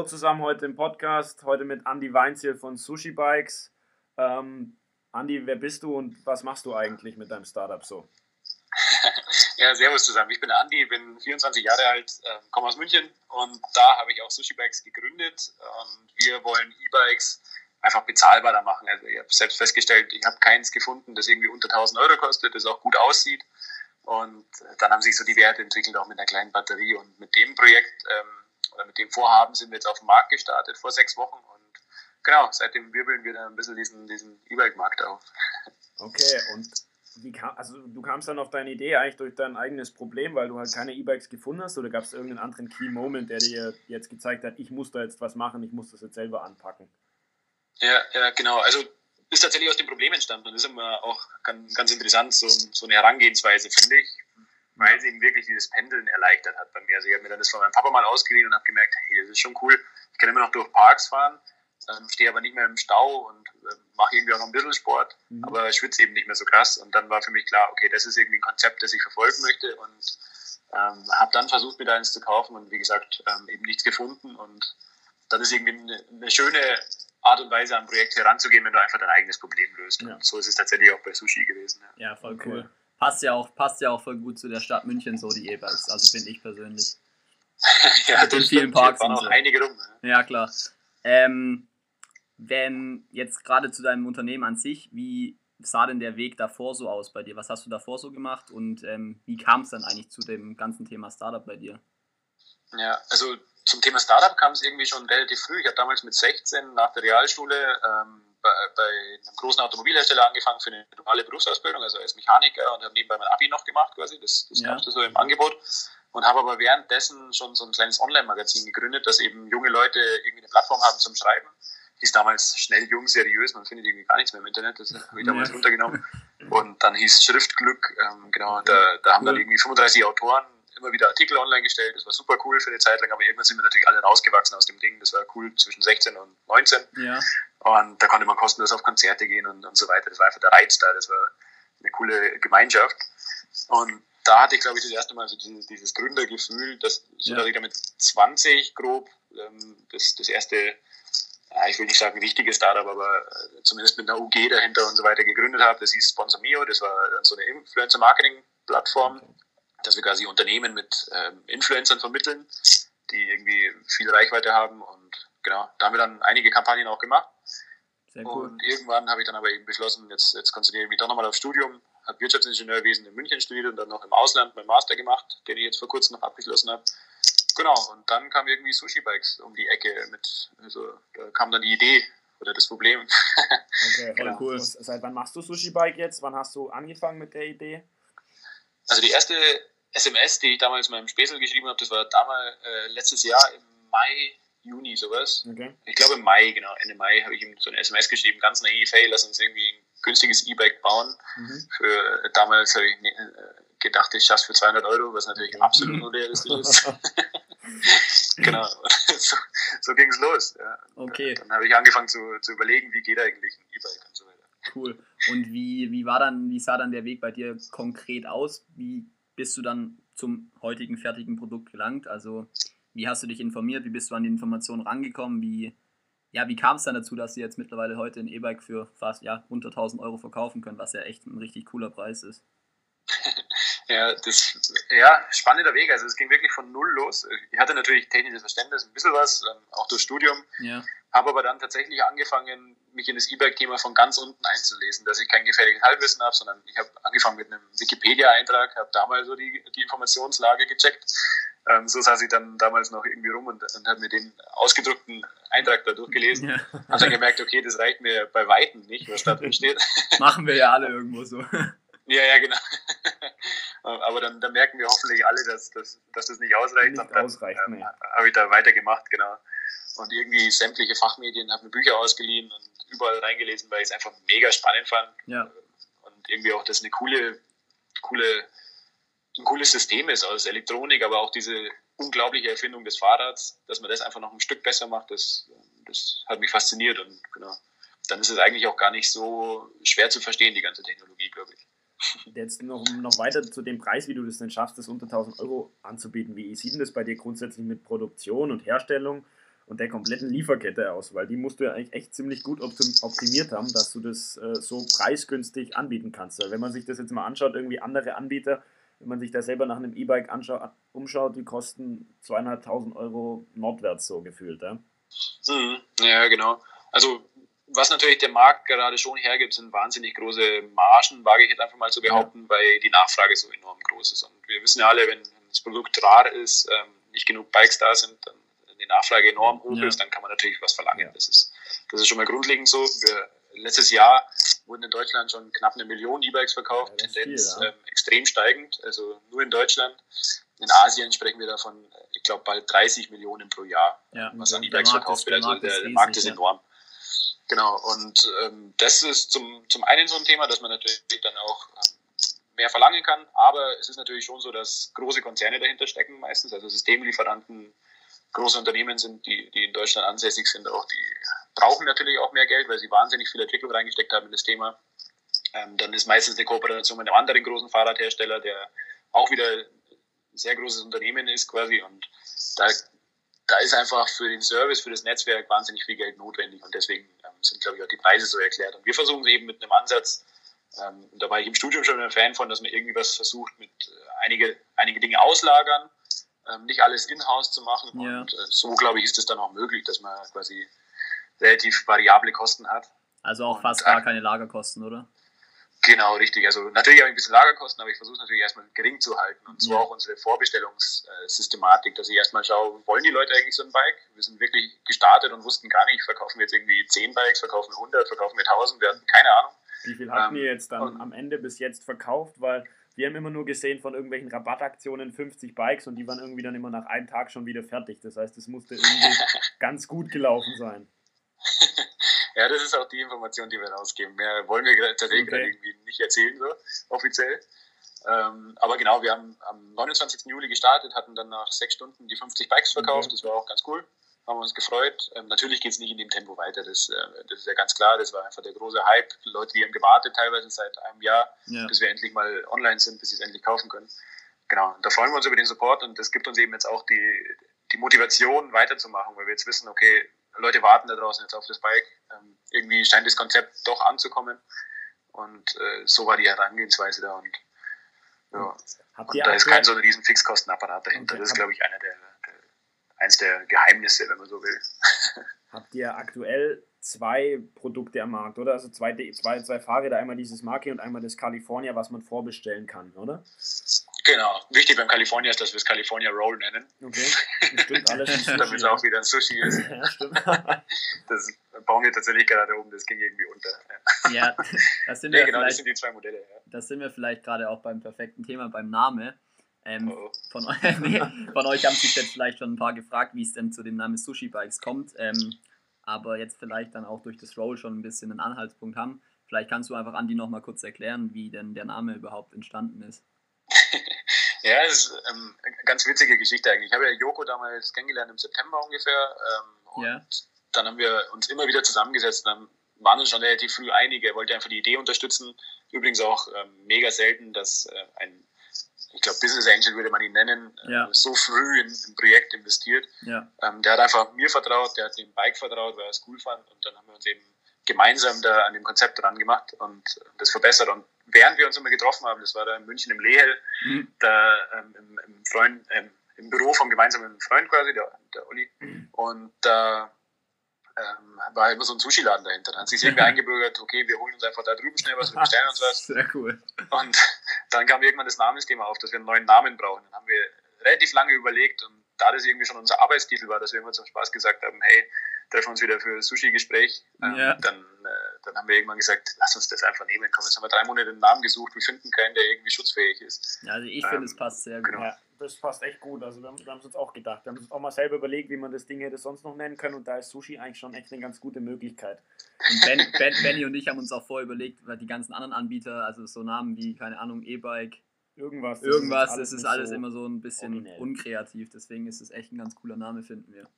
hallo zusammen heute im Podcast. Heute mit Andy Weinziel von Sushi Bikes. Ähm, Andi, wer bist du und was machst du eigentlich mit deinem Startup so? ja, servus zusammen. Ich bin Andi, bin 24 Jahre alt, äh, komme aus München und da habe ich auch Sushi Bikes gegründet. Und wir wollen E-Bikes einfach bezahlbarer machen. Also ich habe selbst festgestellt, ich habe keins gefunden, das irgendwie unter 1000 Euro kostet, das auch gut aussieht. Und dann haben sich so die Werte entwickelt, auch mit einer kleinen Batterie. Und mit dem Projekt ähm, mit dem Vorhaben sind wir jetzt auf den Markt gestartet vor sechs Wochen. Und genau, seitdem wirbeln wir dann ein bisschen diesen, diesen E-Bike-Markt auf. Okay, und wie kam, also du kamst dann auf deine Idee eigentlich durch dein eigenes Problem, weil du halt keine E-Bikes gefunden hast oder gab es irgendeinen anderen Key Moment, der dir jetzt gezeigt hat, ich muss da jetzt was machen, ich muss das jetzt selber anpacken? Ja, ja genau. Also ist tatsächlich aus dem Problem entstanden und das ist immer auch ganz, ganz interessant, so, so eine Herangehensweise, finde ich, weil es eben wirklich dieses Pendeln erleichtert hat bei mir. Also ich habe mir dann das von meinem Papa mal ausgeliehen und habe gemerkt, hey, das ist schon cool. Ich kann immer noch durch Parks fahren, ähm, stehe aber nicht mehr im Stau und äh, mache irgendwie auch noch ein bisschen Sport, mhm. aber schwitze eben nicht mehr so krass. Und dann war für mich klar, okay, das ist irgendwie ein Konzept, das ich verfolgen möchte und ähm, habe dann versucht, mir da eins zu kaufen und wie gesagt, ähm, eben nichts gefunden und dann ist irgendwie eine, eine schöne Art und Weise am Projekt heranzugehen, wenn du einfach dein eigenes Problem löst. Ja. Und so ist es tatsächlich auch bei Sushi gewesen. Ja, ja voll okay. cool. Passt ja, auch, passt ja auch voll gut zu der Stadt München, so die E-Bikes, also finde ich persönlich. ja, Mit den vielen Parks. und so. einige rum. Ne? Ja, klar. Ähm, wenn jetzt gerade zu deinem Unternehmen an sich, wie sah denn der Weg davor so aus bei dir? Was hast du davor so gemacht und ähm, wie kam es dann eigentlich zu dem ganzen Thema Startup bei dir? Ja, also zum Thema Startup kam es irgendwie schon relativ früh. Ich habe damals mit 16 nach der Realschule ähm, bei, bei, einem großen Automobilhersteller angefangen für eine duale Berufsausbildung, also als Mechaniker und habe nebenbei mein Abi noch gemacht quasi. Das, das ja. gab es so im Angebot. Und habe aber währenddessen schon so ein kleines Online-Magazin gegründet, dass eben junge Leute irgendwie eine Plattform haben zum Schreiben. Hieß damals schnell, jung, seriös. Man findet irgendwie gar nichts mehr im Internet. Das habe ich damals ja. runtergenommen. Und dann hieß Schriftglück. Ähm, genau, da, da haben dann irgendwie 35 Autoren immer wieder Artikel online gestellt. Das war super cool für eine Zeit lang, aber irgendwann sind wir natürlich alle rausgewachsen aus dem Ding. Das war cool zwischen 16 und 19. Ja. Und da konnte man kostenlos auf Konzerte gehen und, und so weiter. Das war einfach der Reiz da. Das war eine coole Gemeinschaft. Und da hatte ich, glaube ich, das erste Mal so dieses, dieses Gründergefühl, dass, so ja. dass ich damit 20 grob ähm, das, das erste, ja, ich will nicht sagen richtige Startup, aber äh, zumindest mit einer UG dahinter und so weiter gegründet habe. Das hieß Sponsor Mio, das war so eine Influencer-Marketing-Plattform. Okay dass wir quasi Unternehmen mit ähm, Influencern vermitteln, die irgendwie viel Reichweite haben. Und genau, da haben wir dann einige Kampagnen auch gemacht. Sehr cool. Und irgendwann habe ich dann aber eben beschlossen, jetzt, jetzt konzentriere ich mich doch nochmal aufs Studium, habe Wirtschaftsingenieurwesen in München studiert und dann noch im Ausland meinen Master gemacht, den ich jetzt vor kurzem noch abgeschlossen habe. Genau, und dann kam irgendwie Sushi Bikes um die Ecke mit, also da kam dann die Idee oder das Problem. Okay, genau. cool. Seit wann machst du Sushi Bike jetzt? Wann hast du angefangen mit der Idee? Also die erste SMS, die ich damals meinem Späßel geschrieben habe, das war damals äh, letztes Jahr im Mai, Juni sowas. Okay. Ich glaube im Mai, genau, Ende Mai habe ich ihm so eine SMS geschrieben, ganz naiv, hey, lass uns irgendwie ein günstiges E-Bike bauen. Mhm. Für, damals habe ich äh, gedacht, ich schaffe für 200 Euro, was natürlich mhm. absolut unrealistisch ist. genau, so, so ging es los. Ja. Okay. Dann habe ich angefangen zu, zu überlegen, wie geht eigentlich ein E-Bike und so weiter. Cool. Und wie, wie war dann, wie sah dann der Weg bei dir konkret aus? Wie bist du dann zum heutigen fertigen Produkt gelangt? Also wie hast du dich informiert? Wie bist du an die Informationen rangekommen? Wie, ja, wie kam es dann dazu, dass sie jetzt mittlerweile heute ein E-Bike für fast ja, unter 1000 Euro verkaufen können, was ja echt ein richtig cooler Preis ist? Ja, das, ja, spannender Weg. Also es ging wirklich von null los. Ich hatte natürlich technisches Verständnis, ein bisschen was, ähm, auch durch Studium. Ja. Habe aber dann tatsächlich angefangen, mich in das E-Bike-Thema von ganz unten einzulesen, dass ich kein gefährliches Halbwissen habe, sondern ich habe angefangen mit einem Wikipedia-Eintrag, habe damals so die, die Informationslage gecheckt. Ähm, so saß ich dann damals noch irgendwie rum und, und habe mir den ausgedruckten Eintrag da durchgelesen. Ja. Habe dann gemerkt, okay, das reicht mir bei Weitem nicht, was da drin steht. Machen wir ja alle irgendwo so. Ja, ja, genau. Aber dann, dann, merken wir hoffentlich alle, dass, dass, dass das nicht ausreicht. Nicht und dann ausreicht, ähm, nee. habe ich da weitergemacht, genau. Und irgendwie sämtliche Fachmedien, habe mir Bücher ausgeliehen und überall reingelesen, weil ich es einfach mega spannend fand. Ja. Und irgendwie auch das eine coole, coole, ein cooles System ist aus Elektronik, aber auch diese unglaubliche Erfindung des Fahrrads, dass man das einfach noch ein Stück besser macht, das, das hat mich fasziniert und genau. Dann ist es eigentlich auch gar nicht so schwer zu verstehen, die ganze Technologie, glaube ich. Jetzt noch, noch weiter zu dem Preis, wie du das denn schaffst, das unter 1000 Euro anzubieten. Wie sieht denn das bei dir grundsätzlich mit Produktion und Herstellung? und der kompletten Lieferkette aus, weil die musst du ja eigentlich echt ziemlich gut optimiert haben, dass du das äh, so preisgünstig anbieten kannst. Weil wenn man sich das jetzt mal anschaut, irgendwie andere Anbieter, wenn man sich da selber nach einem E-Bike umschaut, die kosten zweieinhalbtausend Euro nordwärts so gefühlt. Ja? Mhm. ja, genau. Also was natürlich der Markt gerade schon hergibt, sind wahnsinnig große Margen, wage ich jetzt einfach mal zu behaupten, ja. weil die Nachfrage so enorm groß ist. Und wir wissen ja alle, wenn das Produkt rar ist, ähm, nicht genug Bikes da sind, dann die Nachfrage enorm hoch ja. ist, dann kann man natürlich was verlangen. Ja. Das, ist, das ist schon mal grundlegend so. Wir, letztes Jahr wurden in Deutschland schon knapp eine Million E-Bikes verkauft, Tendenz viel, ähm, extrem steigend, also nur in Deutschland. In Asien sprechen wir davon, ich glaube, bald 30 Millionen pro Jahr, was an E-Bikes verkauft wird. Also der, der Markt ist enorm. Genau, und ähm, das ist zum, zum einen so ein Thema, dass man natürlich dann auch ähm, mehr verlangen kann, aber es ist natürlich schon so, dass große Konzerne dahinter stecken meistens, also Systemlieferanten, große Unternehmen sind, die, die in Deutschland ansässig sind, auch die brauchen natürlich auch mehr Geld, weil sie wahnsinnig viel Entwicklung reingesteckt haben in das Thema. Ähm, dann ist meistens eine Kooperation mit einem anderen großen Fahrradhersteller, der auch wieder ein sehr großes Unternehmen ist quasi und da da ist einfach für den Service, für das Netzwerk wahnsinnig viel Geld notwendig und deswegen ähm, sind, glaube ich, auch die Preise so erklärt. Und wir versuchen es eben mit einem Ansatz, ähm, da war ich im Studium schon ein Fan von, dass man irgendwie was versucht, mit äh, einige, einige Dinge auslagern, ähm, nicht alles in-house zu machen. Ja. Und äh, so, glaube ich, ist es dann auch möglich, dass man quasi relativ variable Kosten hat. Also auch fast und, gar keine Lagerkosten, oder? Genau, richtig. Also natürlich habe ich ein bisschen Lagerkosten, aber ich versuche es natürlich erstmal gering zu halten. Und so ja. auch unsere Vorbestellungssystematik, dass ich erstmal schaue, wollen die Leute eigentlich so ein Bike? Wir sind wirklich gestartet und wussten gar nicht, verkaufen wir jetzt irgendwie 10 Bikes, verkaufen wir 100, verkaufen wir 1000, wir hatten keine Ahnung. Wie viel habt ähm, ihr jetzt dann am Ende bis jetzt verkauft? Weil wir haben immer nur gesehen von irgendwelchen Rabattaktionen 50 Bikes und die waren irgendwie dann immer nach einem Tag schon wieder fertig. Das heißt, es musste irgendwie ganz gut gelaufen sein. Ja, das ist auch die Information, die wir rausgeben. Mehr wollen wir tatsächlich okay. gerade irgendwie nicht erzählen, so offiziell. Ähm, aber genau, wir haben am 29. Juli gestartet, hatten dann nach sechs Stunden die 50 Bikes verkauft. Okay. Das war auch ganz cool. Haben uns gefreut. Ähm, natürlich geht es nicht in dem Tempo weiter. Das, äh, das ist ja ganz klar. Das war einfach der große Hype. Die Leute, die haben gewartet, teilweise seit einem Jahr, ja. bis wir endlich mal online sind, bis sie es endlich kaufen können. Genau, da freuen wir uns über den Support und das gibt uns eben jetzt auch die, die Motivation weiterzumachen, weil wir jetzt wissen, okay, Leute warten da draußen jetzt auf das Bike. Ähm, irgendwie scheint das Konzept doch anzukommen. Und äh, so war die Herangehensweise da. Und, ja. und da ist kein so ein riesen Fixkostenapparat dahinter. Okay. Das ist, glaube ich, einer der, der, eins der Geheimnisse, wenn man so will. Habt ihr aktuell zwei Produkte am Markt, oder? Also zwei, zwei, zwei Fahrräder, einmal dieses Marke und einmal das California, was man vorbestellen kann, oder? Genau. Wichtig beim California ist, dass wir es California Roll nennen. Okay. Stimmt alles. Damit es auch wieder ein Sushi ist. Ja, stimmt. das bauen wir tatsächlich gerade oben, das ging irgendwie unter. Ja, das sind, ja, genau, das sind die zwei Modelle. Ja. Das sind wir vielleicht gerade auch beim perfekten Thema, beim Name. Ähm, oh. von, nee, von, euch haben sich jetzt vielleicht schon ein paar gefragt, wie es denn zu dem Namen Sushi Bikes kommt. Ähm, aber jetzt vielleicht dann auch durch das Roll schon ein bisschen einen Anhaltspunkt haben. Vielleicht kannst du einfach Andi noch mal kurz erklären, wie denn der Name überhaupt entstanden ist. Ja, das ist ähm, eine ganz witzige Geschichte eigentlich. Ich habe ja Joko damals kennengelernt im September ungefähr. Ähm, und ja. dann haben wir uns immer wieder zusammengesetzt. Dann waren uns schon relativ früh einige. Er wollte einfach die Idee unterstützen. Übrigens auch ähm, mega selten, dass äh, ein, ich glaube, Business Angel würde man ihn nennen, äh, ja. so früh in ein Projekt investiert. Ja. Ähm, der hat einfach mir vertraut, der hat dem Bike vertraut, weil er es cool fand. Und dann haben wir uns eben gemeinsam da an dem Konzept dran gemacht und das verbessert. Und während wir uns immer getroffen haben, das war da in München im Lehel, mhm. da ähm, im, im, Freund, ähm, im Büro vom gemeinsamen Freund quasi, der, der Olli. Mhm. Und da ähm, war immer so ein Sushi-Laden dahinter. Dann hat sich irgendwie eingebürgert, okay, wir holen uns einfach da drüben schnell was, wir bestellen uns was. Sehr cool. Und dann kam irgendwann das Namensthema auf, dass wir einen neuen Namen brauchen. Dann haben wir relativ lange überlegt und da das irgendwie schon unser Arbeitstitel war, dass wir immer zum Spaß gesagt haben, hey, treffen uns wieder für ein Sushi-Gespräch. Ähm, ja. dann, äh, dann haben wir irgendwann gesagt, lass uns das einfach nehmen. Komm, jetzt haben wir drei Monate einen Namen gesucht, wir finden keinen, der irgendwie schutzfähig ist. Ja, also ich ähm, finde, es passt sehr gut. Genau. Ja, das passt echt gut. Also wir haben, wir haben es uns auch gedacht. Wir haben uns auch mal selber überlegt, wie man das Ding hätte sonst noch nennen können und da ist Sushi eigentlich schon echt eine ganz gute Möglichkeit. Und ben, ben, Benny und ich haben uns auch vorher überlegt, weil die ganzen anderen Anbieter, also so Namen wie, keine Ahnung, E-Bike, Irgendwas. Irgendwas, das ist alles, so immer so ein bisschen originell. unkreativ. Deswegen ist es echt ein ganz cooler Name, finden wir.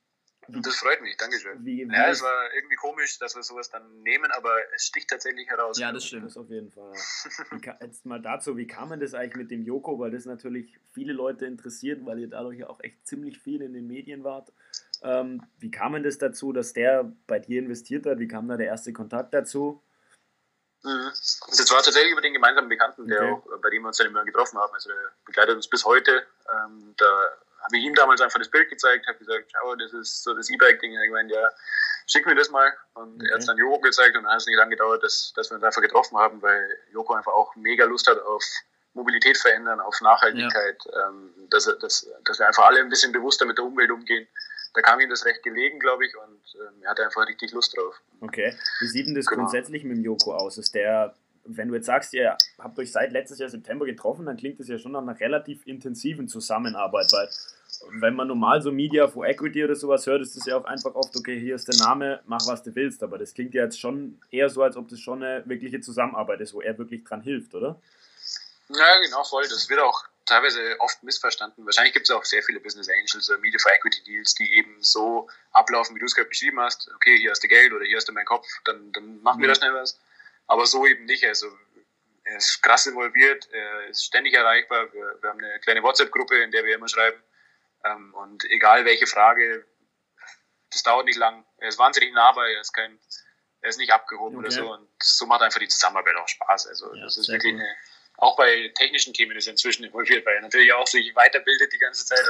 Das freut mich, Dankeschön. Wie, wie ja, es war irgendwie komisch, dass wir sowas dann nehmen, aber es sticht tatsächlich heraus. Ja, das stimmt. Das auf jeden Fall. jetzt mal dazu, wie kam man das eigentlich mit dem Joko? Weil das natürlich viele Leute interessiert, weil ihr dadurch ja auch echt ziemlich viel in den Medien wart. Ähm, wie kam denn das dazu, dass der bei dir investiert hat? Wie kam da der erste Kontakt dazu? Mhm. Das war tatsächlich über den gemeinsamen Bekannten, der okay. auch, bei dem wir uns dann immer getroffen haben. Also der begleitet uns bis heute. Ähm, da habe ich ihm damals einfach das Bild gezeigt, habe gesagt, schau, das ist so das E-Bike-Ding. Er gemeint, ja, schick mir das mal. Und okay. er hat es dann Joko gezeigt und dann hat es nicht lange gedauert, dass, dass wir uns einfach getroffen haben, weil Joko einfach auch mega Lust hat auf Mobilität verändern, auf Nachhaltigkeit, ja. ähm, dass, dass, dass wir einfach alle ein bisschen bewusster mit der Umwelt umgehen. Da kam ihm das recht gelegen, glaube ich, und ähm, er hatte einfach richtig Lust drauf. Okay. Wie sieht denn das genau. grundsätzlich mit dem Joko aus? Ist der, wenn du jetzt sagst, ihr habt euch seit letztes Jahr September getroffen, dann klingt das ja schon nach einer relativ intensiven Zusammenarbeit, weil wenn man normal so Media for Equity oder sowas hört, ist das ja auch einfach oft, okay, hier ist der Name, mach was du willst. Aber das klingt ja jetzt schon eher so, als ob das schon eine wirkliche Zusammenarbeit ist, wo er wirklich dran hilft, oder? Ja, genau, voll. Das wird auch teilweise oft missverstanden. Wahrscheinlich gibt es auch sehr viele Business Angels oder Media for Equity Deals, die eben so ablaufen, wie du es gerade beschrieben hast. Okay, hier hast du Geld oder hier hast du meinen Kopf, dann, dann machen wir da schnell was. Aber so eben nicht. Also er ist krass involviert, er ist ständig erreichbar. Wir, wir haben eine kleine WhatsApp-Gruppe, in der wir immer schreiben. Ähm, und egal welche Frage, das dauert nicht lang. Er ist wahnsinnig nahbar, er ist kein, er ist nicht abgehoben okay. oder so. Und so macht einfach die Zusammenarbeit auch Spaß. Also ja, das ist wirklich eine auch bei technischen Themen ist er inzwischen involviert, weil er natürlich auch sich weiterbildet die ganze Zeit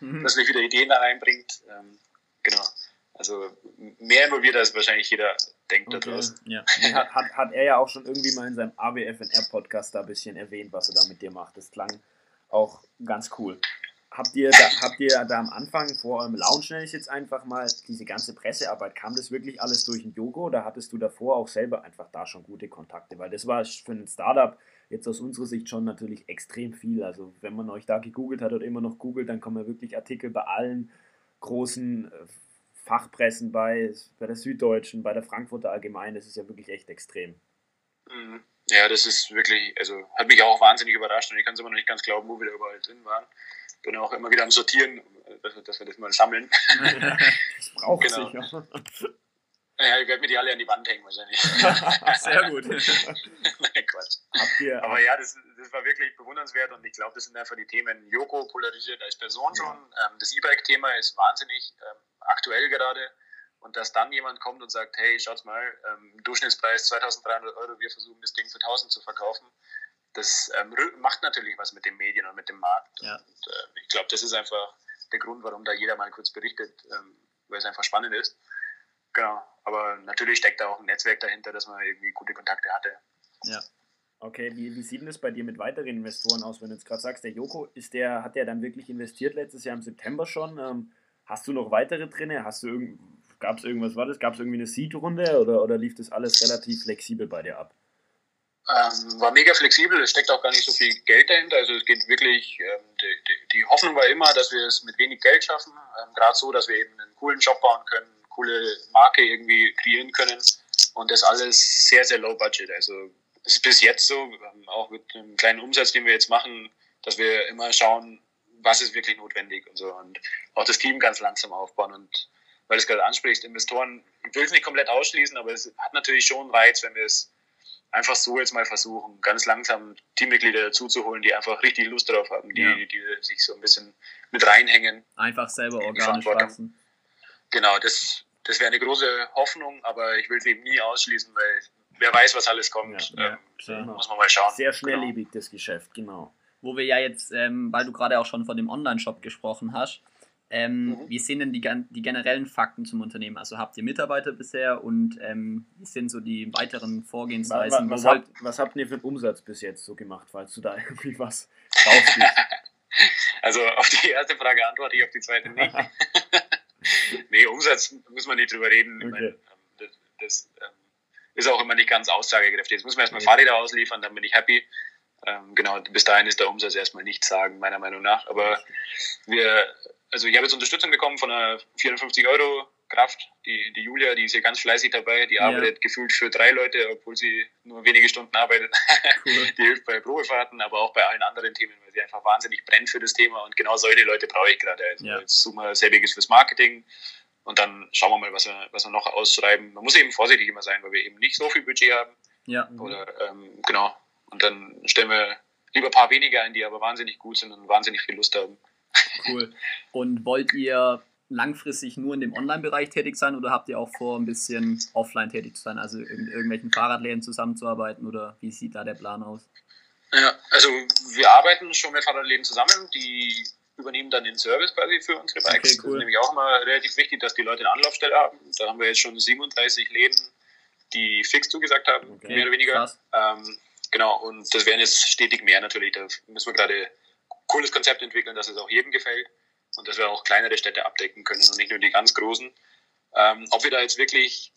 und dass er wieder Ideen da reinbringt. Ähm, genau. Also mehr involviert als wahrscheinlich jeder denkt okay. da draußen. Ja. hat, hat, er ja auch schon irgendwie mal in seinem AWFNR-Podcast da ein bisschen erwähnt, was er da mit dir macht. Das klang auch ganz cool. Habt ihr, da, habt ihr da am Anfang vor eurem Lounge, nenne ich jetzt einfach mal, diese ganze Pressearbeit, kam das wirklich alles durch den Yogo oder hattest du davor auch selber einfach da schon gute Kontakte? Weil das war für ein Startup jetzt aus unserer Sicht schon natürlich extrem viel. Also wenn man euch da gegoogelt hat oder immer noch googelt, dann kommen ja wirklich Artikel bei allen großen äh, Fachpressen bei, bei der Süddeutschen, bei der Frankfurter Allgemein. Das ist ja wirklich echt extrem. Mhm. Ja, das ist wirklich, also hat mich auch wahnsinnig überrascht und ich kann es immer noch nicht ganz glauben, wo wir da überall drin waren. Bin auch immer wieder am Sortieren, dass wir, dass wir das mal sammeln. das braucht genau. sich, ja. Ja, ich werde mir die alle an die Wand hängen wahrscheinlich. Sehr gut. Nein, Quatsch. Aber ja, das, das war wirklich bewundernswert und ich glaube, das sind einfach die Themen. Joko polarisiert als Person schon. Ähm, das E-Bike-Thema ist wahnsinnig ähm, aktuell gerade. Und dass dann jemand kommt und sagt, hey, schaut mal, ähm, Durchschnittspreis 2300 Euro, wir versuchen das Ding für 1000 zu verkaufen, das ähm, macht natürlich was mit den Medien und mit dem Markt. Ja. Und, äh, ich glaube, das ist einfach der Grund, warum da jeder mal kurz berichtet, ähm, weil es einfach spannend ist. Genau. Aber natürlich steckt da auch ein Netzwerk dahinter, dass man irgendwie gute Kontakte hatte. Ja. Okay, wie, wie sieht denn das bei dir mit weiteren Investoren aus, wenn du jetzt gerade sagst, der Joko, ist der, hat der dann wirklich investiert letztes Jahr im September schon? Ähm, hast du noch weitere drin? Hast du irgend, gab es irgendwas, war das? Gab es irgendwie eine Seed-Runde oder, oder lief das alles relativ flexibel bei dir ab? Ähm, war mega flexibel, es steckt auch gar nicht so viel Geld dahinter. Also es geht wirklich, ähm, die, die, die, Hoffnung war immer, dass wir es mit wenig Geld schaffen. Ähm, Gerade so, dass wir eben einen coolen Job bauen können, coole Marke irgendwie kreieren können. Und das alles sehr, sehr low budget. Also es ist bis jetzt so, auch mit dem kleinen Umsatz, den wir jetzt machen, dass wir immer schauen, was ist wirklich notwendig und so. Und auch das Team ganz langsam aufbauen. Und weil du es gerade ansprichst, Investoren, ich will es nicht komplett ausschließen, aber es hat natürlich schon Reiz, wenn wir es einfach so jetzt mal versuchen, ganz langsam Teammitglieder dazu zu holen, die einfach richtig Lust darauf haben, die, ja. die sich so ein bisschen mit reinhängen. Einfach selber organisch wachsen. Genau, das, das wäre eine große Hoffnung, aber ich will es eben nie ausschließen, weil wer weiß, was alles kommt. Ja, ja, ähm, muss man mal schauen. Sehr schnelllebig, genau. das Geschäft, genau. Wo wir ja jetzt, ähm, weil du gerade auch schon von dem Online-Shop gesprochen hast, ähm, mhm. wie sehen denn die, die generellen Fakten zum Unternehmen? Also habt ihr Mitarbeiter bisher und ähm, wie sind so die weiteren Vorgehensweisen? Was, was, habt, was habt ihr für einen Umsatz bis jetzt so gemacht, falls du da irgendwie was rausgibst? also auf die erste Frage antworte ich, auf die zweite nicht. nee, Umsatz muss man nicht drüber reden. Okay. Meine, ähm, das, das ähm, ist auch immer nicht ganz aussagekräftig. Jetzt muss man erstmal Fahrräder ausliefern, dann bin ich happy. Ähm, genau, bis dahin ist der Umsatz erstmal nichts sagen, meiner Meinung nach. Aber wir, also ich habe jetzt Unterstützung bekommen von einer 54 Euro Kraft. Die, die Julia, die ist hier ganz fleißig dabei, die ja. arbeitet gefühlt für drei Leute, obwohl sie nur wenige Stunden arbeitet. Cool. Die hilft bei Probefahrten, aber auch bei allen anderen Themen, weil sie einfach wahnsinnig brennt für das Thema und genau solche Leute brauche ich gerade. Also ja. Jetzt suchen wir selbiges fürs Marketing und dann schauen wir mal, was wir, was wir noch ausschreiben. Man muss eben vorsichtig immer sein, weil wir eben nicht so viel Budget haben. Ja. Oder ähm, genau. Und dann stellen wir lieber ein paar weniger ein, die aber wahnsinnig gut sind und wahnsinnig viel Lust haben. Cool. Und wollt ihr langfristig nur in dem Online-Bereich tätig sein oder habt ihr auch vor, ein bisschen offline tätig zu sein, also in irgendwelchen Fahrradläden zusammenzuarbeiten oder wie sieht da der Plan aus? Ja, also wir arbeiten schon mit Fahrradläden zusammen, die übernehmen dann den Service quasi für unsere Bikes. Okay, cool. Das ist nämlich auch immer relativ wichtig, dass die Leute eine Anlaufstelle haben. Da haben wir jetzt schon 37 Läden, die fix zugesagt haben, okay, mehr oder weniger. Ähm, genau, und das werden jetzt stetig mehr natürlich. Da müssen wir gerade ein cooles Konzept entwickeln, dass es auch jedem gefällt und dass wir auch kleinere Städte abdecken können und nicht nur die ganz großen. Ähm, ob wir da jetzt wirklich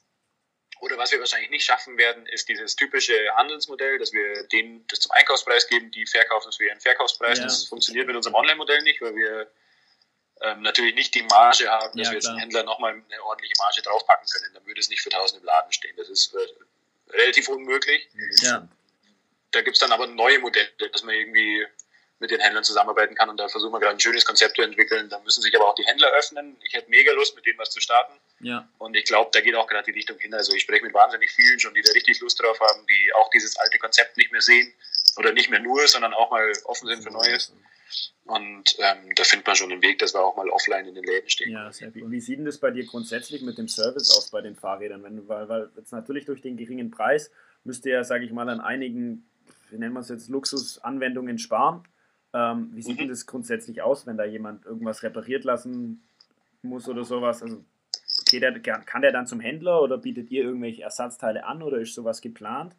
oder was wir wahrscheinlich nicht schaffen werden, ist dieses typische Handelsmodell, dass wir denen das zum Einkaufspreis geben, die verkaufen es für ihren Verkaufspreis. Ja. Das funktioniert mit unserem Online-Modell nicht, weil wir ähm, natürlich nicht die Marge haben, dass ja, wir jetzt einen Händler nochmal eine ordentliche Marge draufpacken können. Dann würde es nicht für 1000 im Laden stehen. Das ist äh, relativ unmöglich. Ja. Da gibt es dann aber neue Modelle, dass man irgendwie mit den Händlern zusammenarbeiten kann und da versuchen wir gerade ein schönes Konzept zu entwickeln. Da müssen sich aber auch die Händler öffnen. Ich hätte mega Lust, mit denen was zu starten. Ja. Und ich glaube, da geht auch gerade die Richtung hin. Also ich spreche mit wahnsinnig vielen schon, die da richtig Lust drauf haben, die auch dieses alte Konzept nicht mehr sehen oder nicht mehr nur, sondern auch mal offen sind für Neues. Und ähm, da findet man schon einen Weg, dass wir auch mal offline in den Läden stehen. Ja, sehr gut. Und wie sieht denn das bei dir grundsätzlich mit dem Service aus bei den Fahrrädern? Wenn, weil, weil jetzt natürlich durch den geringen Preis müsst ihr ja, sage ich mal, an einigen, wie nennen wir es jetzt, Luxusanwendungen sparen. Ähm, wie sieht mhm. denn das grundsätzlich aus, wenn da jemand irgendwas repariert lassen muss oder sowas? Also geht der, kann der dann zum Händler oder bietet ihr irgendwelche Ersatzteile an oder ist sowas geplant?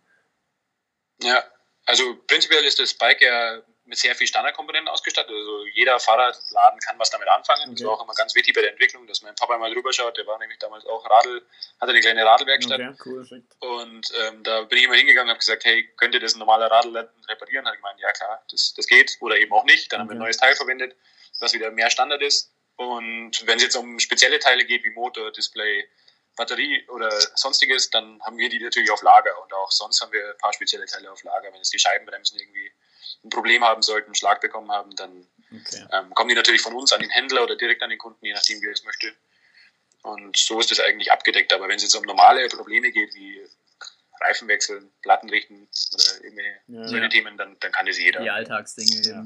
Ja, also prinzipiell ist das Bike ja mit sehr viel Standardkomponenten ausgestattet. Also jeder Fahrradladen kann was damit anfangen. Okay. Das war auch immer ganz wichtig bei der Entwicklung, dass mein Papa mal drüber schaut. Der war nämlich damals auch Radl, hatte eine kleine Radlwerkstatt. Okay, cool, und ähm, da bin ich immer hingegangen und habe gesagt, hey, könnt ihr das normale Radl reparieren? Hat ich gemeint, ja klar, das, das geht. Oder eben auch nicht. Dann okay. haben wir ein neues Teil verwendet, was wieder mehr Standard ist. Und wenn es jetzt um spezielle Teile geht, wie Motor, Display, Batterie oder sonstiges, dann haben wir die natürlich auf Lager. Und auch sonst haben wir ein paar spezielle Teile auf Lager. Wenn es die Scheibenbremsen irgendwie ein Problem haben sollten, einen Schlag bekommen haben, dann okay. ähm, kommen die natürlich von uns an den Händler oder direkt an den Kunden, je nachdem, wie er es möchte. Und so ist das eigentlich abgedeckt. Aber wenn es jetzt um normale Probleme geht, wie Reifen wechseln, Platten richten oder irgendwelche ja, solche ja. Themen, dann, dann kann das jeder. Die Alltagsdinge, ja.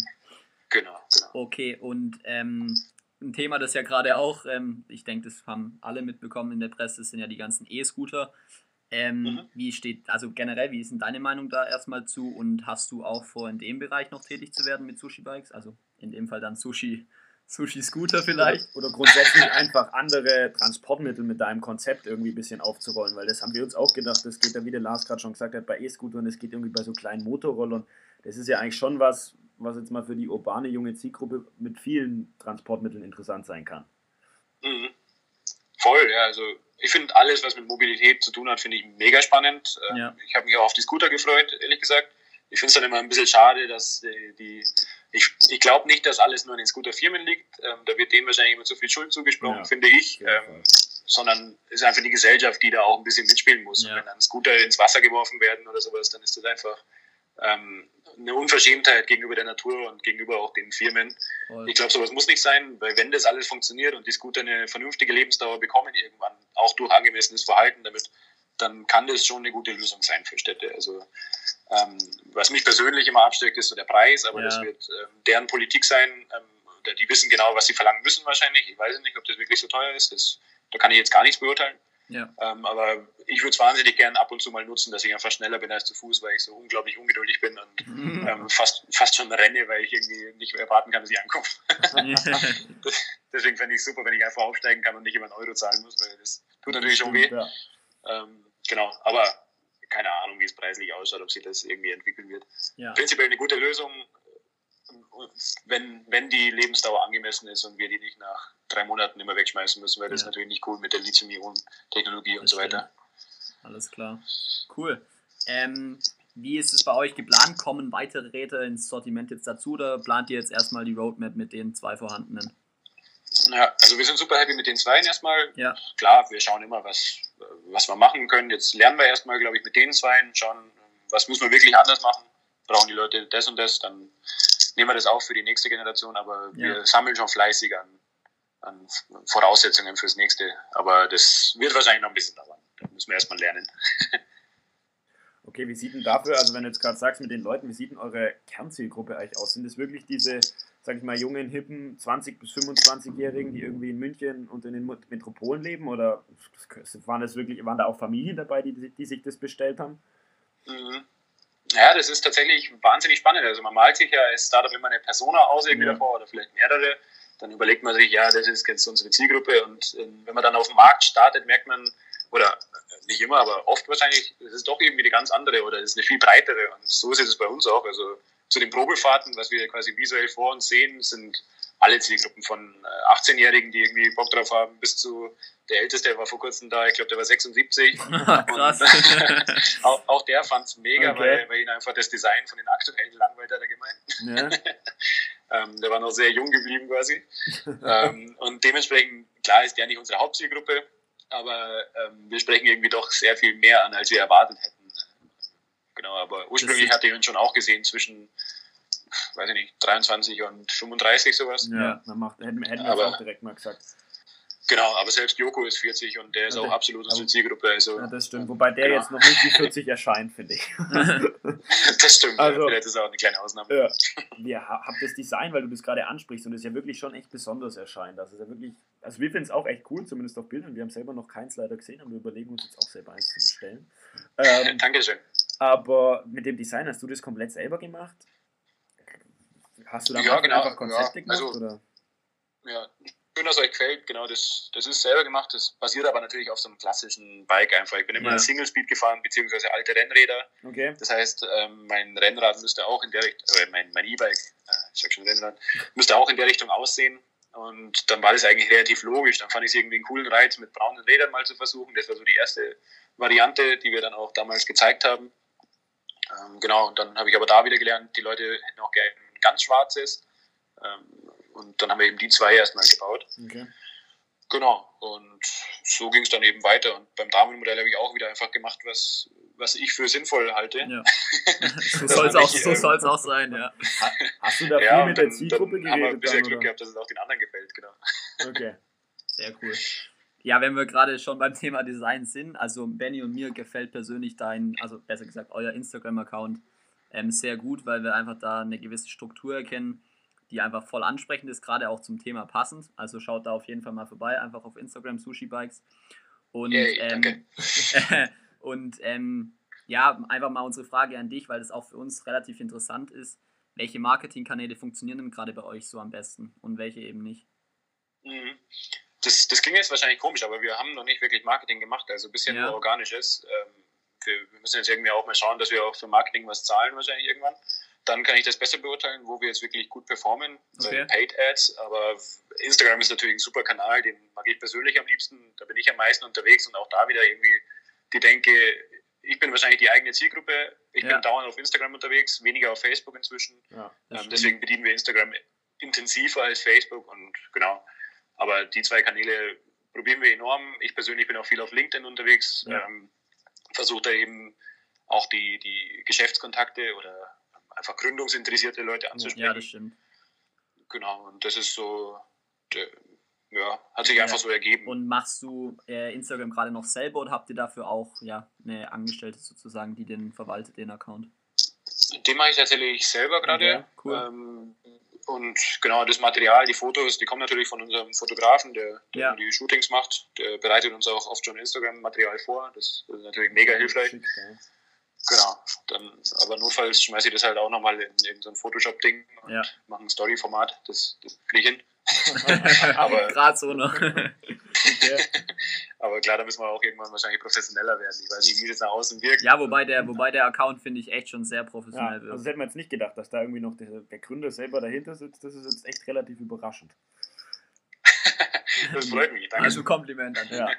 Genau, genau. Okay, und ähm, ein Thema, das ja gerade auch, ähm, ich denke, das haben alle mitbekommen in der Presse, das sind ja die ganzen E-Scooter. Ähm, mhm. Wie steht, also generell, wie ist denn deine Meinung da erstmal zu und hast du auch vor, in dem Bereich noch tätig zu werden mit Sushi-Bikes? Also in dem Fall dann Sushi, Sushi-Scooter vielleicht? Oder, oder grundsätzlich einfach andere Transportmittel mit deinem Konzept irgendwie ein bisschen aufzurollen, weil das haben wir uns auch gedacht, das geht ja, wie der Lars gerade schon gesagt hat, bei E-Scootern, das geht irgendwie bei so kleinen Motorrollern. Das ist ja eigentlich schon was, was jetzt mal für die urbane junge Zielgruppe mit vielen Transportmitteln interessant sein kann. Mhm. Voll, ja, also ich finde alles, was mit Mobilität zu tun hat, finde ich mega spannend. Ähm, ja. Ich habe mich auch auf die Scooter gefreut, ehrlich gesagt. Ich finde es dann immer ein bisschen schade, dass die, die ich, ich glaube nicht, dass alles nur an den Scooterfirmen liegt. Ähm, da wird denen wahrscheinlich immer zu viel Schuld zugesprochen, ja. finde ich. Ähm, sondern es ist einfach die Gesellschaft, die da auch ein bisschen mitspielen muss. Ja. Und wenn dann Scooter ins Wasser geworfen werden oder sowas, dann ist das einfach ähm, eine Unverschämtheit gegenüber der Natur und gegenüber auch den Firmen. Voll. Ich glaube, sowas muss nicht sein, weil wenn das alles funktioniert und die Scooter eine vernünftige Lebensdauer bekommen irgendwann, auch durch angemessenes Verhalten damit, dann kann das schon eine gute Lösung sein für Städte. Also ähm, was mich persönlich immer absteckt, ist so der Preis, aber ja. das wird ähm, deren Politik sein. Ähm, die wissen genau, was sie verlangen müssen wahrscheinlich. Ich weiß nicht, ob das wirklich so teuer ist. Das, da kann ich jetzt gar nichts beurteilen. Ja. Ähm, aber ich würde es wahnsinnig gern ab und zu mal nutzen, dass ich einfach schneller bin als zu Fuß, weil ich so unglaublich ungeduldig bin und mhm. ähm, fast, fast schon renne, weil ich irgendwie nicht mehr erwarten kann, dass ich ankomme. Deswegen fände ich es super, wenn ich einfach aufsteigen kann und nicht immer einen Euro zahlen muss, weil das tut natürlich schon weh. Ja. Ähm, genau, aber keine Ahnung, wie es preislich ausschaut, ob sich das irgendwie entwickeln wird. Ja. Prinzipiell eine gute Lösung, wenn, wenn die Lebensdauer angemessen ist und wir die nicht nach drei Monaten immer wegschmeißen müssen, weil das ja. ist natürlich nicht cool mit der Lithium-Ionen-Technologie und so weiter. Alles klar. Cool. Ähm, wie ist es bei euch geplant? Kommen weitere Räder ins Sortiment jetzt dazu oder plant ihr jetzt erstmal die Roadmap mit den zwei vorhandenen? Ja, also wir sind super happy mit den zwei erstmal. Ja. Klar, wir schauen immer, was, was wir machen können. Jetzt lernen wir erstmal, glaube ich, mit den zwei, schauen, was müssen wir wirklich anders machen. Brauchen die Leute das und das, dann nehmen wir das auch für die nächste Generation, aber ja. wir sammeln schon fleißig an, an Voraussetzungen fürs nächste. Aber das wird wahrscheinlich noch ein bisschen dauern. Da müssen wir erstmal lernen. Okay, wie sieht denn dafür, also wenn du jetzt gerade sagst mit den Leuten, wie sieht denn eure Kernzielgruppe eigentlich aus? Sind es wirklich diese sag ich mal, jungen, hippen 20- bis 25-Jährigen, die irgendwie in München und in den Metropolen leben? Oder waren das wirklich, waren da auch Familien dabei, die, die sich das bestellt haben? Mhm. Ja, das ist tatsächlich wahnsinnig spannend. Also man malt sich ja als Startup immer eine Persona aus irgendwie ja. davor oder vielleicht mehrere. Dann überlegt man sich, ja, das ist jetzt unsere Zielgruppe. Und äh, wenn man dann auf dem Markt startet, merkt man, oder äh, nicht immer, aber oft wahrscheinlich, es ist doch irgendwie eine ganz andere oder es ist eine viel breitere. Und so ist es bei uns auch. Also zu den Probefahrten, was wir quasi visuell vor uns sehen, sind alle Zielgruppen von 18-Jährigen, äh, die irgendwie Bock drauf haben, bis zu der Älteste, der war vor kurzem da, ich glaube, der war 76. Krass. auch, auch, der fand es mega, okay. weil, weil ihn einfach das Design von den aktuellen langweilt hat er gemeint. Ja. ähm, der war noch sehr jung geblieben quasi. ähm, und dementsprechend, klar ist der nicht unsere Hauptzielgruppe, aber ähm, wir sprechen irgendwie doch sehr viel mehr an, als wir erwartet hätten. Genau, aber ursprünglich hatte ich ihn schon auch gesehen zwischen, weiß ich nicht, 23 und 35 sowas. Ja, dann macht, hätten, hätten wir auch direkt mal gesagt. Genau, aber selbst Joko ist 40 und der ist ja, auch absolut unsere Zielgruppe. Also, ja, das stimmt, wobei der genau. jetzt noch nicht wie 40 erscheint, finde ich. das stimmt, also, vielleicht ist auch eine kleine Ausnahme. Ja. Wir haben das Design, weil du das gerade ansprichst und es ja wirklich schon echt besonders erscheint. Das ist ja wirklich, also wir finden es auch echt cool, zumindest auf Bildern. Wir haben selber noch keins leider gesehen, aber wir überlegen uns jetzt auch selber eins zu bestellen. Ähm, Dankeschön. Aber mit dem Design hast du das komplett selber gemacht? Hast du da ja, genau, einfach Konzepte ja, also, gemacht? Oder? Ja, schön, dass euch gefällt. Genau, das, das ist selber gemacht. Das basiert aber natürlich auf so einem klassischen Bike einfach. Ich bin immer ja. Single Speed gefahren, beziehungsweise alte Rennräder. Okay. Das heißt, ähm, mein Rennrad müsste auch in der Richtung, äh, mein, mein E-Bike, äh, ich sag schon Rennrad, müsste auch in der Richtung aussehen. Und dann war das eigentlich relativ logisch. Dann fand ich es irgendwie einen coolen Reiz, mit braunen Rädern mal zu versuchen. Das war so die erste Variante, die wir dann auch damals gezeigt haben. Ähm, genau, und dann habe ich aber da wieder gelernt, die Leute hätten auch gerne ganz schwarzes. Ähm, und dann haben wir eben die zwei erstmal gebaut. Okay. Genau, und so ging es dann eben weiter. Und beim Damenmodell habe ich auch wieder einfach gemacht, was, was ich für sinnvoll halte. Ja. so soll es auch, so auch sein, ja. Hast du da viel ja, mit der Zielgruppe geredet? Haben wir bisher dann, Glück gehabt, dass es auch den anderen gefällt, genau. Okay. Sehr cool. Ja, wenn wir gerade schon beim Thema Design sind, also Benny und mir gefällt persönlich dein, also besser gesagt euer Instagram-Account ähm, sehr gut, weil wir einfach da eine gewisse Struktur erkennen die einfach voll ansprechend ist, gerade auch zum Thema passend. Also schaut da auf jeden Fall mal vorbei, einfach auf Instagram Sushi Bikes. Und, Yay, ähm, und ähm, ja, einfach mal unsere Frage an dich, weil das auch für uns relativ interessant ist. Welche Marketingkanäle funktionieren denn gerade bei euch so am besten und welche eben nicht? Mhm. Das, das klingt jetzt wahrscheinlich komisch, aber wir haben noch nicht wirklich Marketing gemacht, also ein bisschen ja. nur organisches. Ähm, wir, wir müssen jetzt irgendwie auch mal schauen, dass wir auch für Marketing was zahlen wahrscheinlich irgendwann dann kann ich das besser beurteilen, wo wir jetzt wirklich gut performen. Okay. Paid Ads, aber Instagram ist natürlich ein super Kanal, den mag ich persönlich am liebsten. Da bin ich am meisten unterwegs und auch da wieder irgendwie die Denke, ich bin wahrscheinlich die eigene Zielgruppe. Ich ja. bin dauernd auf Instagram unterwegs, weniger auf Facebook inzwischen. Ja, ähm, deswegen bedienen wir Instagram intensiver als Facebook und genau. Aber die zwei Kanäle probieren wir enorm. Ich persönlich bin auch viel auf LinkedIn unterwegs, ja. ähm, versuche da eben auch die, die Geschäftskontakte oder einfach gründungsinteressierte Leute anzusprechen. Ja, das stimmt. Genau, und das ist so, ja, hat sich ja. einfach so ergeben. Und machst du äh, Instagram gerade noch selber oder habt ihr dafür auch ja, eine Angestellte sozusagen, die den verwaltet, den Account? Den mache ich tatsächlich selber gerade. Okay, cool. Ähm, und genau, das Material, die Fotos, die kommen natürlich von unserem Fotografen, der, der ja. die Shootings macht. Der bereitet uns auch oft schon Instagram-Material vor. Das ist natürlich mega hilfreich. Ja. Genau, dann, aber notfalls schmeiße ich das halt auch nochmal in irgendein so Photoshop-Ding und ja. mache ein Story-Format, das, das kriege ich hin. aber gerade so noch. aber klar, da müssen wir auch irgendwann wahrscheinlich professioneller werden. Ich weiß nicht, wie das nach außen wirkt. Ja, wobei der, wobei der Account, finde ich, echt schon sehr professionell ja, wird. Also das hätten wir jetzt nicht gedacht, dass da irgendwie noch der, der Gründer selber dahinter sitzt. Das ist jetzt echt relativ überraschend. das freut mich, danke. Also Kompliment an. Ja.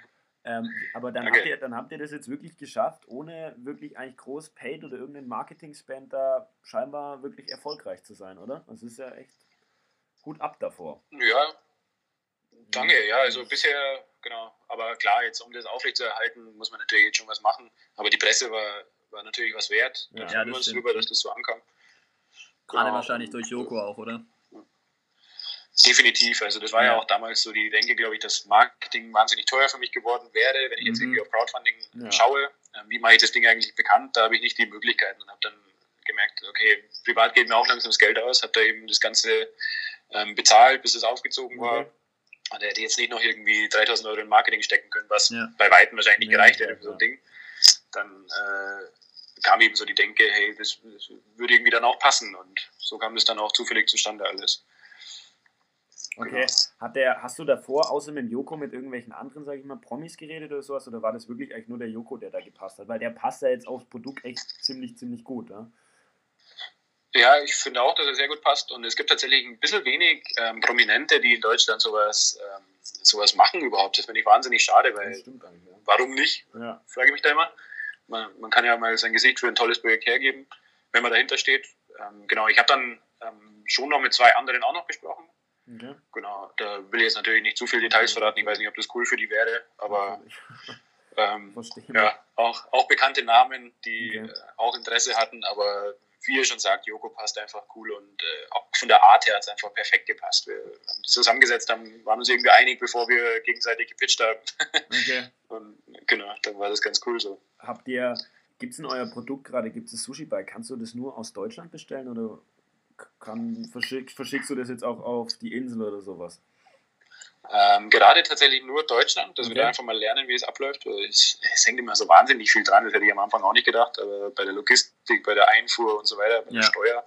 Ähm, aber dann, okay. habt ihr, dann habt ihr das jetzt wirklich geschafft, ohne wirklich eigentlich groß Paid oder irgendeinen Marketing-Spend da scheinbar wirklich erfolgreich zu sein, oder? Das ist ja echt gut ab davor. Ja, danke. Ja, also bisher, genau. Aber klar, jetzt um das aufrechtzuerhalten, muss man natürlich jetzt schon was machen. Aber die Presse war, war natürlich was wert. Ja, da freuen wir uns drüber, dass das so ankam. Gerade genau. wahrscheinlich durch Joko auch, oder? Definitiv. Also das war ja. ja auch damals so die Denke, glaube ich, dass Marketing wahnsinnig teuer für mich geworden wäre, wenn ich jetzt mhm. irgendwie auf Crowdfunding ja. schaue. Ähm, wie mache ich das Ding eigentlich bekannt? Da habe ich nicht die Möglichkeiten und habe dann gemerkt, okay, privat geht mir auch langsam das Geld aus, habe da eben das Ganze ähm, bezahlt, bis es aufgezogen war. Okay. Er hätte jetzt nicht noch irgendwie 3000 Euro in Marketing stecken können, was ja. bei Weitem wahrscheinlich nicht gereicht hätte für so ein Ding. Dann äh, kam eben so die Denke, hey, das, das, würde irgendwie dann auch passen. Und so kam das dann auch zufällig zustande alles. Okay. Genau. Hat der, hast du davor außer mit Joko mit irgendwelchen anderen, sag ich mal, Promis geredet oder sowas? Oder war das wirklich eigentlich nur der Joko, der da gepasst hat? Weil der passt ja jetzt aufs Produkt echt ziemlich, ziemlich gut, ja? Ja, ich finde auch, dass er sehr gut passt. Und es gibt tatsächlich ein bisschen wenig ähm, Prominente, die in Deutschland sowas, ähm, sowas machen überhaupt. Das finde ich wahnsinnig schade, weil ja. warum nicht? Ja. Frage ich mich da immer. Man, man, kann ja mal sein Gesicht für ein tolles Projekt hergeben, wenn man dahinter steht. Ähm, genau, ich habe dann ähm, schon noch mit zwei anderen auch noch gesprochen. Okay. Genau, da will ich jetzt natürlich nicht zu viele Details verraten. Ich weiß nicht, ob das cool für die wäre, aber ähm, ja, auch, auch bekannte Namen, die okay. äh, auch Interesse hatten, aber wie ihr schon sagt, Joko passt einfach cool und äh, auch von der Art her hat es einfach perfekt gepasst. Wir haben uns zusammengesetzt, haben, waren uns irgendwie einig, bevor wir gegenseitig gepitcht haben. Okay. und genau, dann war das ganz cool so. Habt ihr, gibt es in euer Produkt gerade, gibt es Sushi bei? Kannst du das nur aus Deutschland bestellen oder kann, verschick, verschickst du das jetzt auch auf die Insel oder sowas? Ähm, gerade tatsächlich nur Deutschland, dass okay. wir da einfach mal lernen, wie es abläuft. Es, es, hängt immer so wahnsinnig viel dran, das hätte ich am Anfang auch nicht gedacht, aber bei der Logistik, bei der Einfuhr und so weiter, bei ja. der Steuer,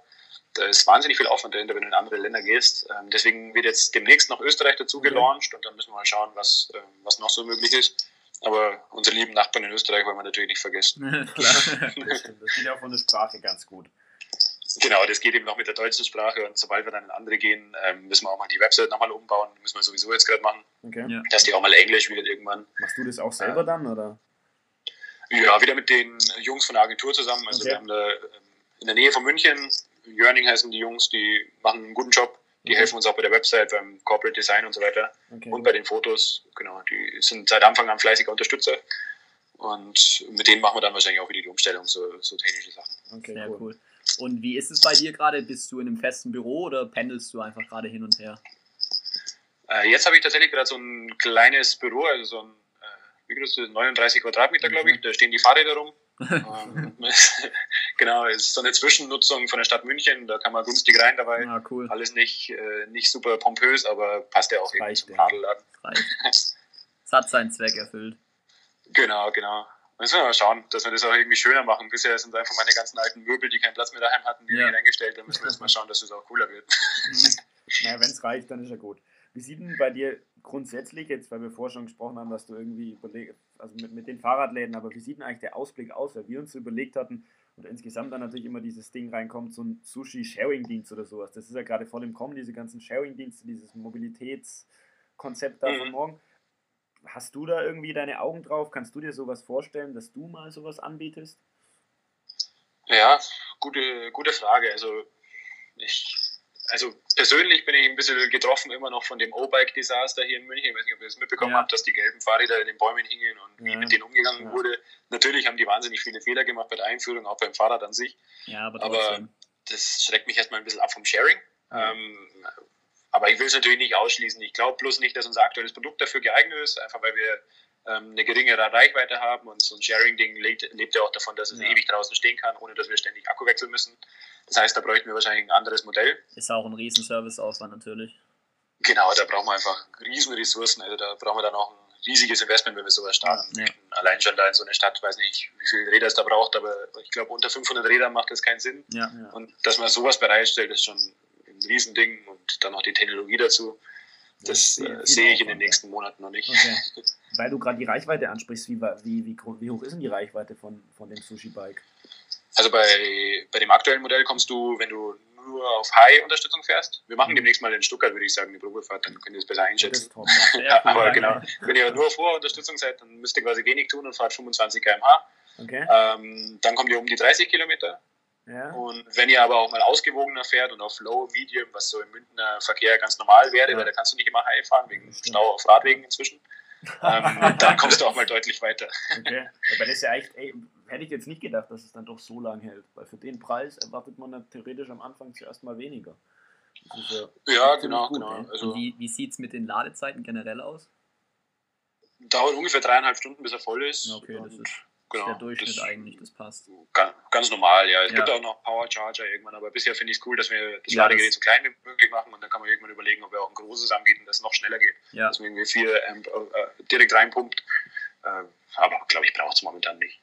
da ist wahnsinnig viel Aufwand dahinter, wenn du in andere Länder gehst. Ähm, deswegen wird jetzt demnächst noch Österreich dazu gelauncht und dann müssen wir mal schauen, was, ähm, was noch so möglich ist. Aber unsere lieben Nachbarn in Österreich wollen wir natürlich nicht vergessen. Klar, das stimmt. Das geht auch von der Sprache ganz gut. Genau, das geht eben noch mit der deutschen Sprache und sobald wir dann in andere gehen, ähm, müssen wir auch mal die Website nochmal umbauen. Müssen wir sowieso jetzt gerade machen. Okay. Ja. Dass die auch mal Englisch wird irgendwann. Machst du das auch selber ähm, dann, oder? Ja, wieder mit den Jungs von der Agentur zusammen. Also okay. wir haben da ähm, in der Nähe von München, Jörning heißen die Jungs, die machen einen guten Job. Die okay. helfen uns auch bei der Website, beim Corporate Design und so weiter. Okay. Und bei den Fotos. Genau, die sind seit Anfang an fleißiger Unterstützer. Und mit denen machen wir dann wahrscheinlich auch wieder die Umstellung, so, so technische Sachen. Okay, Sehr cool. cool. Und wie ist es bei dir gerade? Bist du in einem festen Büro oder pendelst du einfach gerade hin und her? Äh, jetzt habe ich tatsächlich gerade so ein kleines Büro, also so ein, äh, wie groß ist 39 Quadratmeter, glaube ich. Mhm. Da stehen die Fahrräder rum. ähm, genau, es ist so eine Zwischennutzung von der Stadt München, da kann man günstig rein dabei. Ah, cool. Alles nicht, äh, nicht super pompös, aber passt ja auch irgendwie zum Radelladen. Es hat seinen Zweck erfüllt. Genau, genau. Müssen wir mal schauen, dass wir das auch irgendwie schöner machen. Bisher sind einfach meine ganzen alten Möbel, die keinen Platz mehr daheim hatten, die ja. reingestellt. Da müssen wir jetzt mal schauen, dass es das auch cooler wird. naja, wenn es reicht, dann ist ja gut. Wie sieht denn bei dir grundsätzlich, jetzt weil wir vorher schon gesprochen haben, dass du irgendwie überlegst, also mit, mit den Fahrradläden, aber wie sieht denn eigentlich der Ausblick aus, weil wir uns überlegt hatten und insgesamt dann natürlich immer dieses Ding reinkommt, so ein Sushi-Sharing-Dienst oder sowas. Das ist ja gerade voll im Kommen, diese ganzen Sharing-Dienste, dieses Mobilitätskonzept da mhm. von morgen. Hast du da irgendwie deine Augen drauf? Kannst du dir sowas vorstellen, dass du mal sowas anbietest? Ja, gute, gute Frage. Also ich, also persönlich bin ich ein bisschen getroffen immer noch von dem O-Bike-Desaster hier in München. Ich weiß nicht, ob ihr das mitbekommen ja. habt, dass die gelben Fahrräder in den Bäumen hingen und wie mit denen umgegangen ja. wurde. Natürlich haben die wahnsinnig viele Fehler gemacht bei der Einführung, auch beim Fahrrad an sich. Ja, aber, aber das schreckt mich erstmal ein bisschen ab vom Sharing. Ähm, aber ich will es natürlich nicht ausschließen. Ich glaube bloß nicht, dass unser aktuelles Produkt dafür geeignet ist, einfach weil wir ähm, eine geringere Reichweite haben und so ein Sharing-Ding lebt, lebt, ja auch davon, dass es ja. ewig draußen stehen kann, ohne dass wir ständig Akku wechseln müssen. Das heißt, da bräuchten wir wahrscheinlich ein anderes Modell. Ist auch ein riesen Serviceaufwand natürlich. Genau, da brauchen wir einfach riesen Ressourcen. Also da brauchen wir dann auch ein riesiges Investment, wenn wir sowas starten. Ja. Allein schon da in so einer Stadt, weiß nicht, wie viele Räder es da braucht, aber ich glaube, unter 500 Rädern macht das keinen Sinn. Ja, ja. Und dass man sowas bereitstellt, ist schon ein Riesending und dann noch die Technologie dazu. Das äh, sehe ich in den nächsten Monaten noch nicht. Okay. Weil du gerade die Reichweite ansprichst, wie, wie, wie, wie hoch ist denn die Reichweite von, von dem Sushi-Bike? Also bei, bei dem aktuellen Modell kommst du, wenn du nur auf High-Unterstützung fährst. Wir machen mhm. demnächst mal in Stuttgart, würde ich sagen, eine Probefahrt, dann könnt ihr das besser einschätzen. Top, ja. aber genau, wenn ihr nur vor Unterstützung seid, dann müsst ihr quasi wenig tun und fahrt 25 km/h. Okay. Ähm, dann kommt ihr um die 30 Kilometer. Ja. Und wenn ihr aber auch mal ausgewogener fährt und auf Low, Medium, was so im Münchner Verkehr ganz normal wäre, ja. weil da kannst du nicht immer High fahren, wegen Stau auf Radwegen inzwischen, ähm, dann kommst du auch mal deutlich weiter. Okay, aber das ist ja echt, ey, hätte ich jetzt nicht gedacht, dass es dann doch so lang hält, weil für den Preis erwartet man ja theoretisch am Anfang zuerst mal weniger. Ja, ja genau, gut, genau. Also, wie wie sieht es mit den Ladezeiten generell aus? Dauert ungefähr dreieinhalb Stunden, bis er voll ist. Okay, das ist genau, der Durchschnitt das, eigentlich, das passt. Ganz, Ganz normal, ja. Es Ja. gibt auch noch Power Charger irgendwann, aber bisher finde ich es cool, dass wir das Ja, Ladegerät das- so klein wie möglich machen und dann kann man irgendwann überlegen, ob wir auch ein großes anbieten, das noch schneller geht. Ja, Dass man irgendwie 4 Amp äh, direkt reinpumpt. Äh, aber glaube ich, braucht es momentan nicht.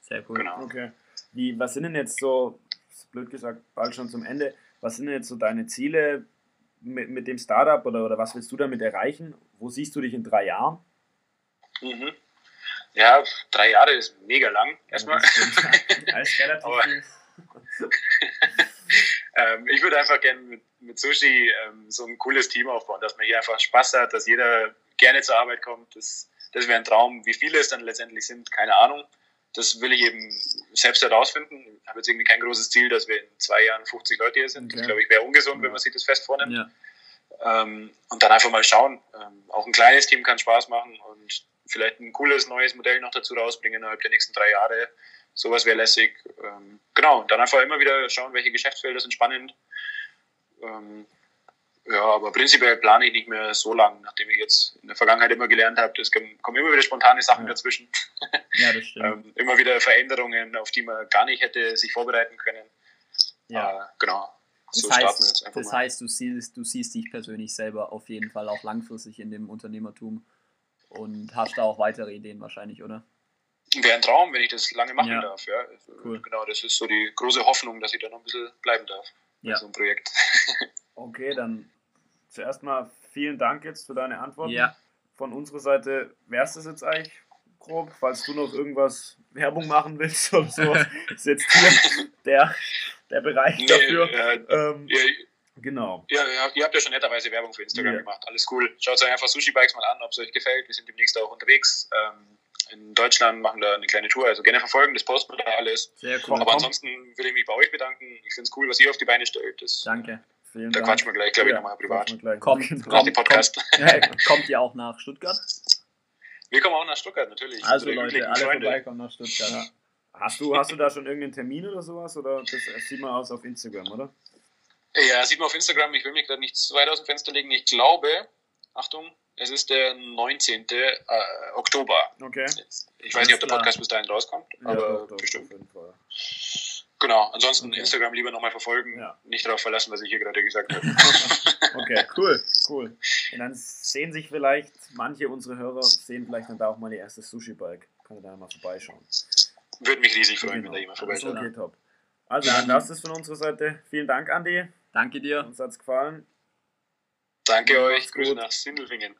sehr cool. Genau. Okay. Wie, was sind denn jetzt so, ist blöd gesagt, bald schon zum Ende, was sind denn jetzt so deine Ziele mit, mit dem Startup oder, oder was willst du damit erreichen? Wo siehst du dich in drei Jahren? Mhm. Ja, drei Jahre ist mega lang. Erstmal. Ja, ist relativ Aber-. Ähm, ich würde einfach gerne mit, mit Sushi ähm, so ein cooles Team aufbauen, dass man hier einfach Spaß hat, dass jeder gerne zur Arbeit kommt. Das, das wäre ein Traum. Wie viele es dann letztendlich sind, keine Ahnung. Das will ich eben selbst herausfinden. Ich habe jetzt irgendwie kein großes Ziel, dass wir in zwei Jahren 50 Leute hier sind. Okay. Das glaube ich wäre ungesund, Ja. wenn man sich das fest vornimmt. Ja, Ähm, und dann einfach mal schauen. Ähm, auch ein kleines Team kann Spaß machen und vielleicht ein cooles neues Modell noch dazu rausbringen innerhalb der nächsten drei Jahre. Sowas wäre lässig. Ähm, genau, und dann einfach immer wieder schauen, welche Geschäftsfelder sind spannend. Ähm, ja, aber prinzipiell plane ich nicht mehr so lang, nachdem ich jetzt in der Vergangenheit immer gelernt habe, es kommen immer wieder spontane Sachen Ja. dazwischen. ja das stimmt. Ähm, immer wieder Veränderungen, auf die man gar nicht hätte sich vorbereiten können. ja. Äh, genau. So das starten wir jetzt heißt, einfach das heißt du, siehst, du siehst dich persönlich selber auf jeden Fall auch langfristig in dem Unternehmertum und hast da auch weitere Ideen wahrscheinlich, oder? Wäre ein Traum, wenn ich das lange machen Ja. darf. Ja. Cool. Genau, das ist so die große Hoffnung, dass ich da noch ein bisschen bleiben darf Ja. bei so einem Projekt. Okay, dann zuerst mal vielen Dank jetzt für deine Antworten. Ja, Von unserer Seite wäre es das jetzt eigentlich grob. Falls du noch irgendwas Werbung machen willst oder sowas, ist jetzt hier der, der Bereich Nee, dafür. äh, Ähm, ihr, genau. ihr, ihr habt ja schon netterweise Werbung für Instagram Ja. gemacht. Alles cool. Schaut euch einfach Sushi Bikes mal an, ob es euch gefällt. Wir sind demnächst auch unterwegs. Ähm, in Deutschland machen da eine kleine Tour. Also gerne verfolgen, das posten wir da alles. sehr cool. Aber ansonsten will ich mich bei euch bedanken. Ich finde es cool, was ihr auf die Beine stellt. Das, Danke. Vielen Da Dank. quatschen wir gleich, glaube ich, Ja, nochmal privat. Kommt. Nach dem Podcast. Ja, kommt ihr auch nach Stuttgart? Wir kommen auch nach Stuttgart natürlich. Also Leute, alle Freunde. vorbeikommen nach Stuttgart. Ja. Hast du, hast du da schon irgendeinen Termin oder sowas? Oder das sieht man aus auf Instagram, oder? Ja, sieht man auf Instagram. Ich will mich gerade nicht zu weit aus dem Fenster legen. Ich glaube, Achtung, es ist der 19. Äh, Oktober. Okay. Ich weiß nicht, ob der klar. Podcast bis dahin rauskommt, Ja, aber doch, bestimmt. auf jeden Fall. Genau, ansonsten Okay. Instagram lieber nochmal verfolgen. Ja. Nicht darauf verlassen, was ich hier gerade gesagt habe. Okay, cool, cool. Und dann sehen sich vielleicht, manche unserer Hörer sehen vielleicht dann da auch mal die erste Sushi-Bike. Kann da mal vorbeischauen. Würde mich riesig freuen, Genau. wenn da jemand vorbeischaut. okay, top. Also dann das ist von unserer Seite. Vielen Dank, Andi. Danke dir. Uns hat's gefallen. Danke euch. Grüße nach Sindelfingen.